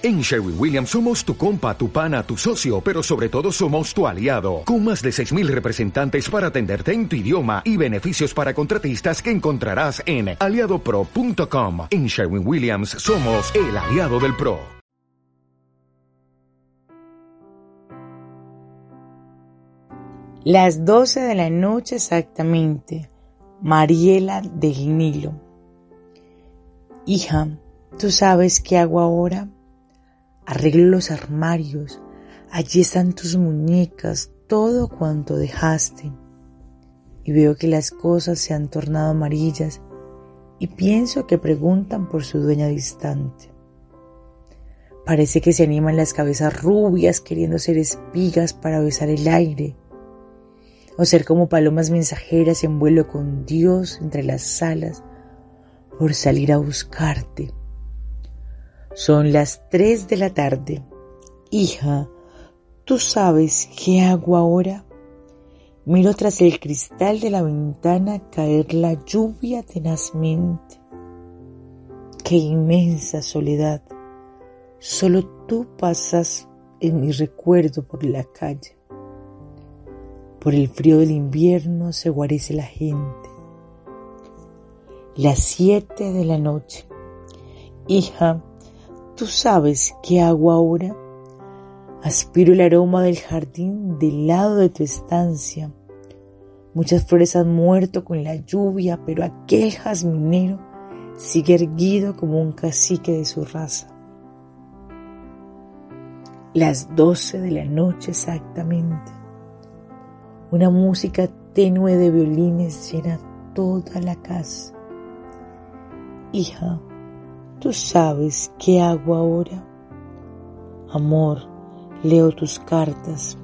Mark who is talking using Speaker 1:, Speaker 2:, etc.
Speaker 1: En Sherwin Williams somos tu compa, tu pana, tu socio, pero sobre todo somos tu aliado, con más de 6.000 representantes para atenderte en tu idioma y beneficios para contratistas que encontrarás en aliadopro.com. En Sherwin Williams somos el aliado del PRO.
Speaker 2: Las 12 de la noche exactamente, Mariela del Nilo. Hija, ¿tú sabes qué hago ahora? Arreglo los armarios, allí están tus muñecas, todo cuanto dejaste. Y veo que las cosas se han tornado amarillas y pienso que preguntan por su dueña distante. Parece que se animan las cabezas rubias queriendo ser espigas para besar el aire, o ser como palomas mensajeras en vuelo con Dios entre las alas por salir a buscarte. Son las tres de la tarde. Hija, ¿tú sabes qué hago ahora? Miro tras el cristal de la ventana caer la lluvia tenazmente. Qué inmensa soledad. Solo tú pasas en mi recuerdo por la calle. Por el frío del invierno se guarece la gente. Las siete de la noche. Hija, ¿Tú sabes qué hago ahora? Aspiro el aroma del jardín del lado de tu estancia. Muchas flores han muerto con la lluvia, pero aquel jazminero sigue erguido como un cacique de su raza. Las doce de la noche exactamente. Una música tenue de violines llena toda la casa. Hija, Tú sabes qué hago ahora. Amor, leo tus cartas,